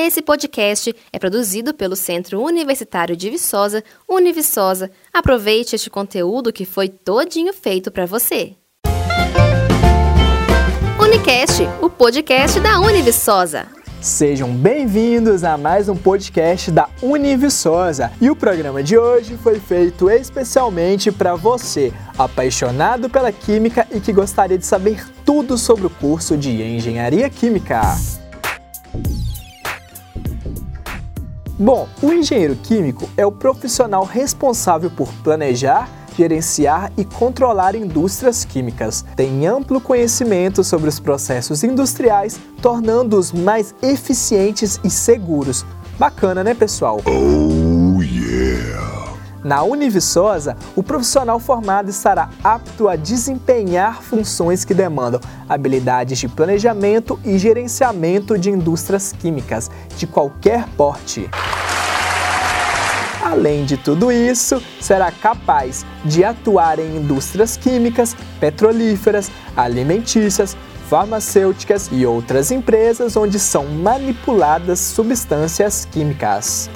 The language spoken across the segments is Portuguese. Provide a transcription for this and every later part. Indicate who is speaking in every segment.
Speaker 1: Esse podcast é produzido pelo Centro Universitário de Viçosa, Univiçosa. Aproveite este conteúdo que foi todinho feito para você. Unicast, o podcast da Univiçosa.
Speaker 2: Sejam bem-vindos a mais um podcast da Univiçosa. E o programa de hoje foi feito especialmente para você, apaixonado pela química e que gostaria de saber tudo sobre o curso de Engenharia Química. Bom, o engenheiro químico é o profissional responsável por planejar, gerenciar e controlar indústrias químicas. Tem amplo conhecimento sobre os processos industriais, tornando-os mais eficientes e seguros. Bacana, né, pessoal? Oh, yeah! Na Univiçosa, o profissional formado estará apto a desempenhar funções que demandam habilidades de planejamento e gerenciamento de indústrias químicas de qualquer porte. Além de tudo isso, será capaz de atuar em indústrias químicas, petrolíferas, alimentícias, farmacêuticas e outras empresas onde são manipuladas substâncias químicas.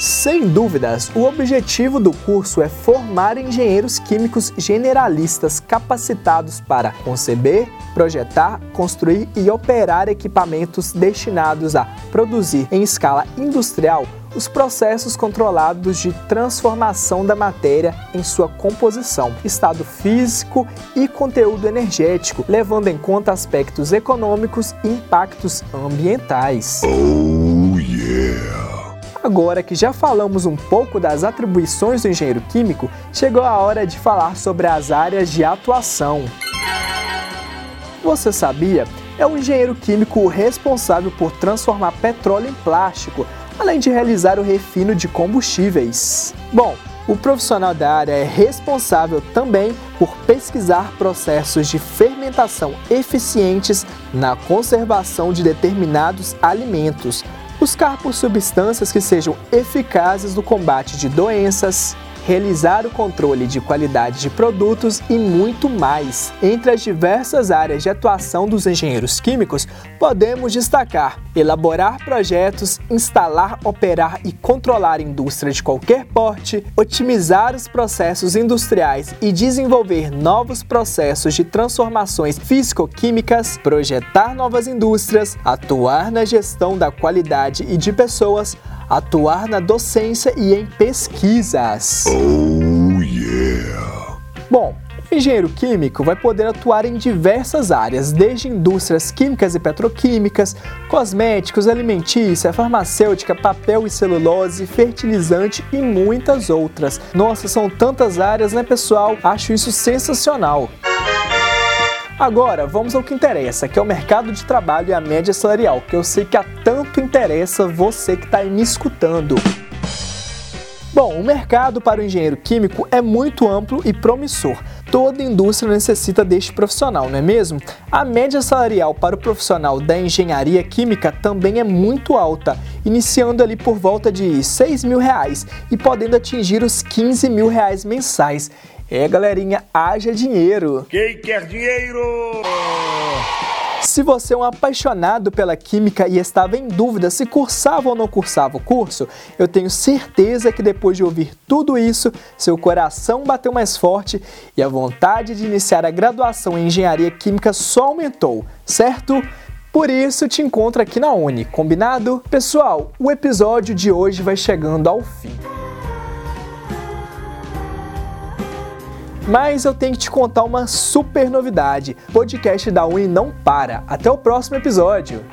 Speaker 2: Sem dúvidas, o objetivo do curso é formar engenheiros químicos generalistas capacitados para conceber, projetar, construir e operar equipamentos destinados a produzir em escala industrial os processos controlados de transformação da matéria em sua composição, estado físico e conteúdo energético, levando em conta aspectos econômicos e impactos ambientais. Oh, yeah. Agora que já falamos um pouco das atribuições do engenheiro químico, chegou a hora de falar sobre as áreas de atuação. Você sabia? É o engenheiro químico responsável por transformar petróleo em plástico, além de realizar o refino de combustíveis. Bom, o profissional da área é responsável também por pesquisar processos de fermentação eficientes na conservação de determinados alimentos, buscar por substâncias que sejam eficazes no combate de doenças, realizar o controle de qualidade de produtos e muito mais. Entre as diversas áreas de atuação dos engenheiros químicos, podemos destacar elaborar projetos, instalar, operar e controlar indústria de qualquer porte, otimizar os processos industriais e desenvolver novos processos de transformações físico-químicas, projetar novas indústrias, atuar na gestão da qualidade e de pessoas, atuar na docência e em pesquisas. Oh, yeah. Bom, o engenheiro químico vai poder atuar em diversas áreas, desde indústrias químicas e petroquímicas, cosméticos, alimentícia, farmacêutica, papel e celulose, fertilizante e muitas outras. Nossa, são tantas áreas, né, pessoal? Acho isso sensacional. Agora, vamos ao que interessa, que é o mercado de trabalho e a média salarial, que eu sei que há tanto interessa você que está aí me escutando. Bom, o mercado para o engenheiro químico é muito amplo e promissor. Toda indústria necessita deste profissional, não é mesmo? A média salarial para o profissional da engenharia química também é muito alta, iniciando ali por volta de 6 mil reais e podendo atingir os 15 mil reais mensais. É, galerinha, haja dinheiro.
Speaker 3: Quem quer dinheiro?
Speaker 2: Se você é um apaixonado pela química e estava em dúvida se cursava ou não cursava o curso, eu tenho certeza que depois de ouvir tudo isso, seu coração bateu mais forte e a vontade de iniciar a graduação em engenharia química só aumentou, certo? Por isso te encontro aqui na Uni, combinado? Pessoal, o episódio de hoje vai chegando ao fim. Mas eu tenho que te contar uma super novidade. Podcast da Uni não para. Até o próximo episódio.